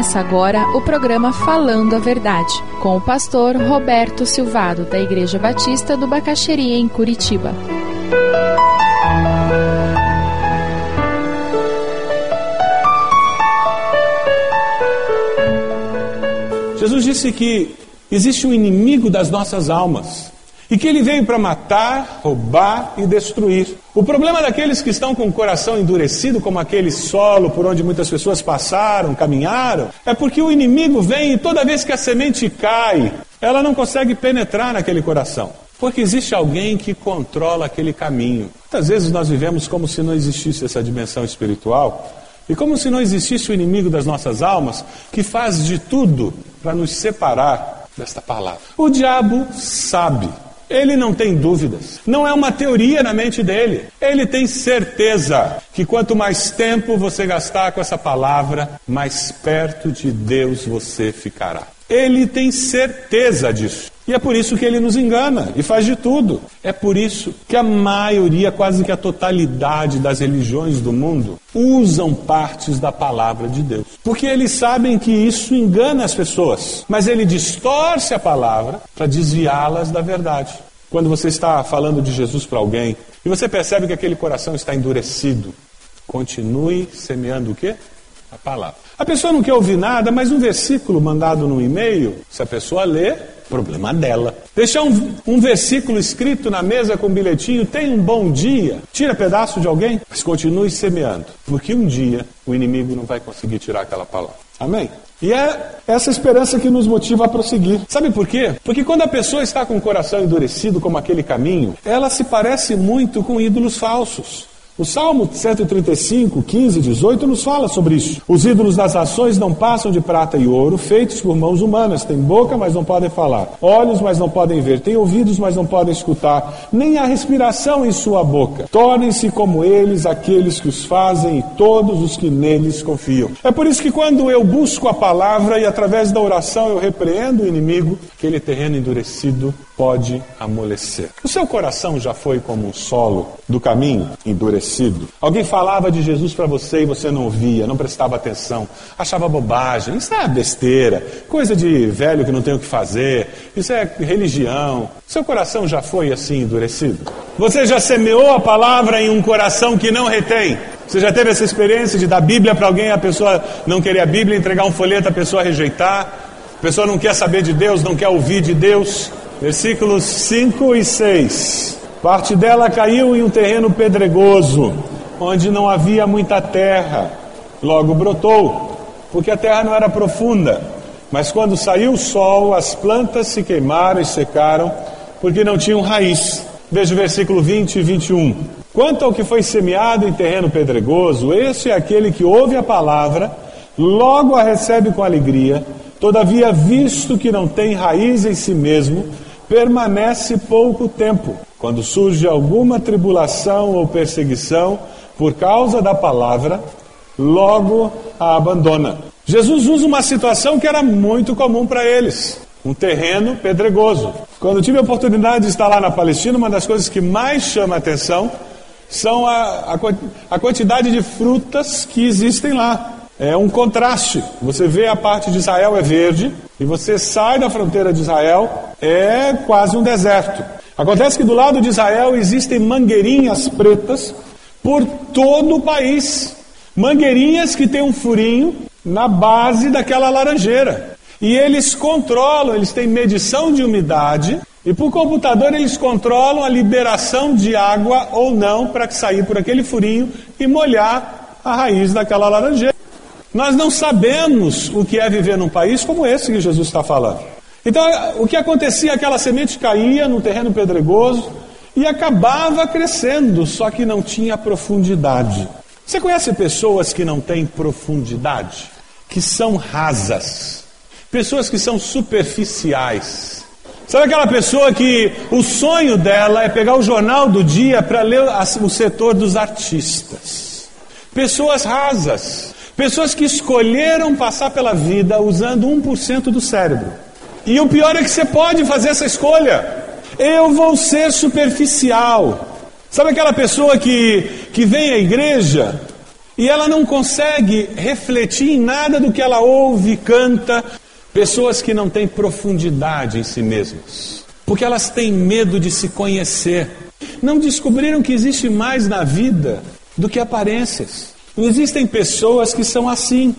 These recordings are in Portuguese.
Começa agora o programa Falando a Verdade, com o pastor Roberto Silvado, da Igreja Batista do Bacaxeria, em Curitiba. Jesus disse que existe um inimigo das nossas almas e que ele veio para matar, roubar e destruir. O problema daqueles que estão com o coração endurecido, como aquele solo por onde muitas pessoas passaram, caminharam, é porque o inimigo vem e toda vez que a semente cai, ela não consegue penetrar naquele coração. Porque existe alguém que controla aquele caminho. Muitas vezes nós vivemos como se não existisse essa dimensão espiritual e como se não existisse o inimigo das nossas almas que faz de tudo para nos separar desta palavra. O diabo sabe ele não tem dúvidas. Não é uma teoria na mente dele. Ele tem certeza que quanto mais tempo você gastar com essa palavra, mais perto de Deus você ficará. Ele tem certeza disso. E é por isso que ele nos engana e faz de tudo. É por isso que a maioria, quase que a totalidade das religiões do mundo, usam partes da palavra de Deus. Porque eles sabem que isso engana as pessoas. Mas ele distorce a palavra para desviá-las da verdade. Quando você está falando de Jesus para alguém e você percebe que aquele coração está endurecido, continue semeando o quê? A palavra. A pessoa não quer ouvir nada, mas um versículo mandado no e-mail, se a pessoa lê, problema dela. Deixar um, um, versículo escrito na mesa com um bilhetinho, tem um bom dia, tira pedaço de alguém, mas continue semeando, porque um dia o inimigo não vai conseguir tirar aquela palavra. Amém? E é essa esperança que nos motiva a prosseguir. Sabe por quê? Porque quando a pessoa está com o coração endurecido como aquele caminho, ela se parece muito com ídolos falsos. O Salmo 135, 15, 18 nos fala sobre isso. Os ídolos das nações não passam de prata e ouro, feitos por mãos humanas. Têm boca, mas não podem falar. Olhos, mas não podem ver. Têm ouvidos, mas não podem escutar. Nem há respiração em sua boca. Tornem-se como eles aqueles que os fazem e todos os que neles confiam. É por isso que quando eu busco a palavra e através da oração eu repreendo o inimigo, aquele terreno endurecido pode amolecer. O seu coração já foi como um solo do caminho endurecido? Alguém falava de Jesus para você e você não ouvia, não prestava atenção, achava bobagem, isso é besteira, coisa de velho que não tem o que fazer, isso é religião. Seu coração já foi assim endurecido? Você já semeou a palavra em um coração que não retém? Você já teve essa experiência de dar Bíblia para alguém, a pessoa não querer a Bíblia, entregar um folheto, a pessoa rejeitar? A pessoa não quer saber de Deus, não quer ouvir de Deus? Versículos 5 e 6. Parte dela caiu em um terreno pedregoso, onde não havia muita terra. Logo brotou, porque a terra não era profunda. Mas quando saiu o sol, as plantas se queimaram e secaram, porque não tinham raiz. Veja o versículo 20 e 21. Quanto ao que foi semeado em terreno pedregoso, esse é aquele que ouve a palavra, logo a recebe com alegria, todavia, visto que não tem raiz em si mesmo, permanece pouco tempo. Quando surge alguma tribulação ou perseguição por causa da palavra, logo a abandona. Jesus usa uma situação que era muito comum para eles. Um terreno pedregoso. Quando tive a oportunidade de estar lá na Palestina, uma das coisas que mais chama a atenção são a, a, a quantidade de frutas que existem lá. É um contraste. Você vê a parte de Israel é verde, e você sai da fronteira de Israel, é quase um deserto. Acontece que do lado de Israel existem mangueirinhas pretas por todo o país. Mangueirinhas que têm um furinho na base daquela laranjeira. E eles controlam, eles têm medição de umidade e por computador eles controlam a liberação de água ou não para sair por aquele furinho e molhar a raiz daquela laranjeira. Nós não sabemos o que é viver num país como esse que Jesus está falando. Então, o que acontecia? Aquela semente caía no terreno pedregoso e acabava crescendo, só que não tinha profundidade. Você conhece pessoas que não têm profundidade? Que são rasas, pessoas que são superficiais. Sabe aquela pessoa que o sonho dela é pegar o jornal do dia para ler o setor dos artistas? Pessoas rasas, Pessoas que escolheram passar pela vida usando 1% do cérebro. E o pior é que você pode fazer essa escolha. Eu vou ser superficial. Sabe aquela pessoa que, que vem à igreja e ela não consegue refletir em nada do que ela ouve, canta. Pessoas que não têm profundidade em si mesmas, porque elas têm medo de se conhecer. Não descobriram que existe mais na vida do que aparências. Existem pessoas que são assim,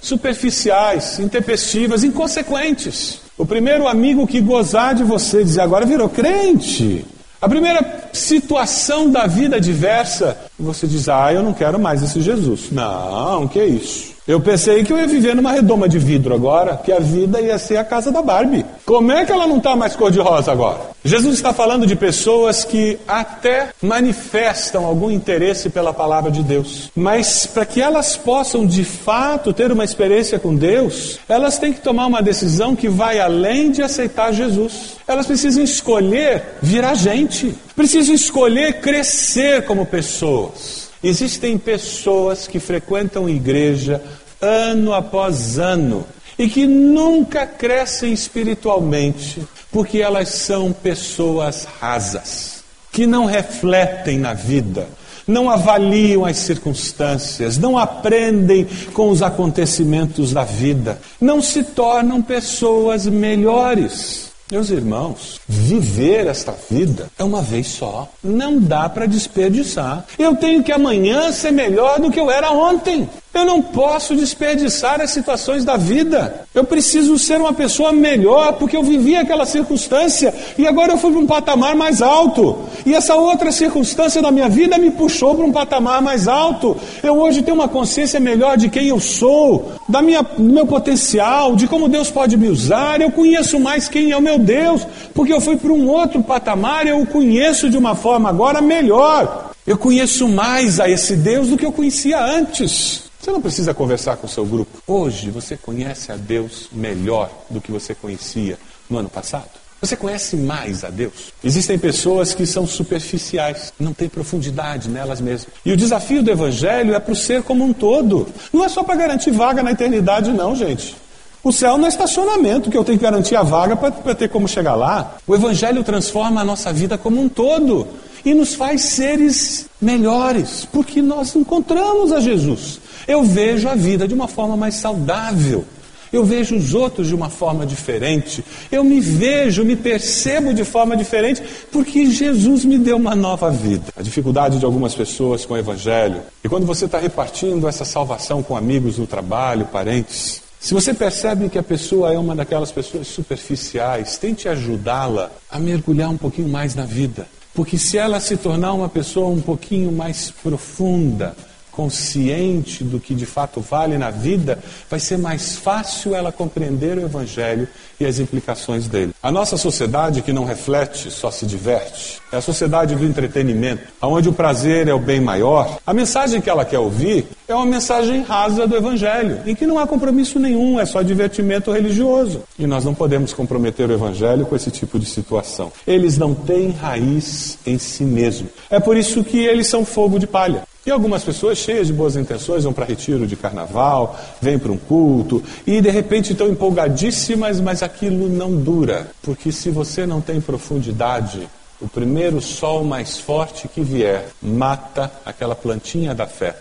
superficiais, intempestivas, inconsequentes. O primeiro amigo que gozar de você dizer agora virou crente. A primeira situação da vida diversa, você diz: Ah, eu não quero mais esse Jesus. Não, que isso? Eu pensei que eu ia viver numa redoma de vidro agora, que a vida ia ser a casa da Barbie. Como é que ela não está mais cor-de-rosa agora? Jesus está falando de pessoas que até manifestam algum interesse pela palavra de Deus, mas para que elas possam de fato ter uma experiência com Deus, elas têm que tomar uma decisão que vai além de aceitar Jesus. Elas precisam escolher virar gente, precisam escolher crescer como pessoas. Existem pessoas que frequentam igreja ano após ano e que nunca crescem espiritualmente, porque elas são pessoas rasas, que não refletem na vida, não avaliam as circunstâncias, não aprendem com os acontecimentos da vida, não se tornam pessoas melhores. Meus irmãos, viver esta vida é uma vez só. Não dá para desperdiçar. Eu tenho que amanhã ser melhor do que eu era ontem. Eu não posso desperdiçar as situações da vida. Eu preciso ser uma pessoa melhor porque eu vivi aquela circunstância e agora eu fui para um patamar mais alto. E essa outra circunstância da minha vida me puxou para um patamar mais alto. Eu hoje tenho uma consciência melhor de quem eu sou, da minha, do meu potencial, de como Deus pode me usar. Eu conheço mais quem é o meu Deus, porque eu fui para um outro patamar, eu o conheço de uma forma agora melhor. Eu conheço mais a esse Deus do que eu conhecia antes. Você não precisa conversar com o seu grupo. Hoje você conhece a Deus melhor do que você conhecia no ano passado. Você conhece mais a Deus? Existem pessoas que são superficiais, não têm profundidade nelas mesmas. E o desafio do Evangelho é para o ser como um todo. Não é só para garantir vaga na eternidade, não, gente. O céu não é estacionamento, que eu tenho que garantir a vaga para ter como chegar lá. O Evangelho transforma a nossa vida como um todo e nos faz seres melhores, porque nós encontramos a Jesus. Eu vejo a vida de uma forma mais saudável. Eu vejo os outros de uma forma diferente. Eu me vejo, me percebo de forma diferente, porque Jesus me deu uma nova vida. A dificuldade de algumas pessoas com o Evangelho. E quando você está repartindo essa salvação com amigos no trabalho, parentes, se você percebe que a pessoa é uma daquelas pessoas superficiais, tente ajudá-la a mergulhar um pouquinho mais na vida. Porque se ela se tornar uma pessoa um pouquinho mais profunda, consciente do que de fato vale na vida, vai ser mais fácil ela compreender o Evangelho e as implicações dele. A nossa sociedade que não reflete, só se diverte, é a sociedade do entretenimento, onde o prazer é o bem maior. A mensagem que ela quer ouvir é uma mensagem rasa do Evangelho, em que não há compromisso nenhum, é só divertimento religioso. E nós não podemos comprometer o Evangelho com esse tipo de situação. Eles não têm raiz em si mesmo. É por isso que eles são fogo de palha. E algumas pessoas cheias de boas intenções vão para retiro de carnaval, vêm para um culto e de repente estão empolgadíssimas, mas aquilo não dura. Porque se você não tem profundidade, o primeiro sol mais forte que vier mata aquela plantinha da fé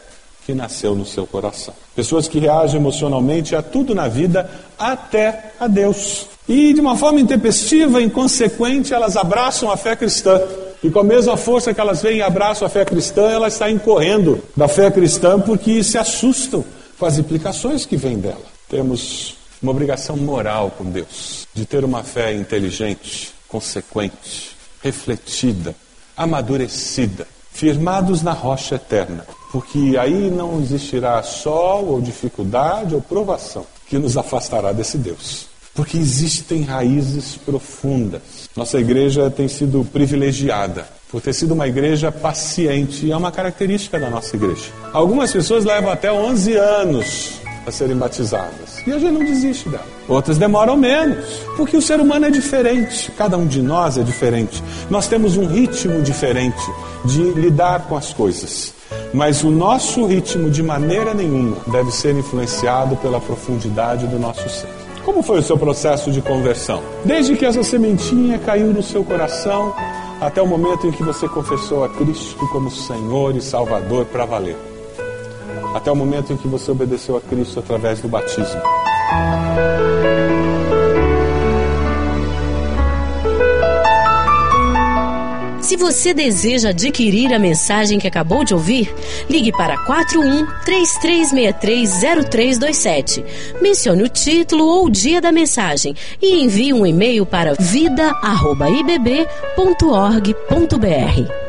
que nasceu no seu coração. Pessoas que reagem emocionalmente a tudo na vida, até a Deus. E de uma forma intempestiva, inconsequente, elas abraçam a fé cristã. E com a mesma força que elas veem e abraçam a fé cristã, elas saem correndo da fé cristã porque se assustam com as implicações que vêm dela. Temos uma obrigação moral com Deus, de ter uma fé inteligente, consequente, refletida, amadurecida, firmados na rocha eterna, porque aí não existirá sol ou dificuldade ou provação que nos afastará desse Deus. Porque existem raízes profundas. Nossa igreja tem sido privilegiada por ter sido uma igreja paciente, e é uma característica da nossa igreja. Algumas pessoas levam até 11 anos a serem batizadas, e a gente não desiste dela. Outras demoram menos, porque o ser humano é diferente, cada um de nós é diferente. Nós temos um ritmo diferente de lidar com as coisas. Mas o nosso ritmo, de maneira nenhuma, deve ser influenciado pela profundidade do nosso ser. Como foi o seu processo de conversão? Desde que essa sementinha caiu no seu coração até o momento em que você confessou a Cristo como Senhor e Salvador para valer. Até o momento em que você obedeceu a Cristo através do batismo. Se você deseja adquirir a mensagem que acabou de ouvir, ligue para 41 33630327. Mencione o título ou o dia da mensagem e envie um e-mail para vida@ibb.org.br.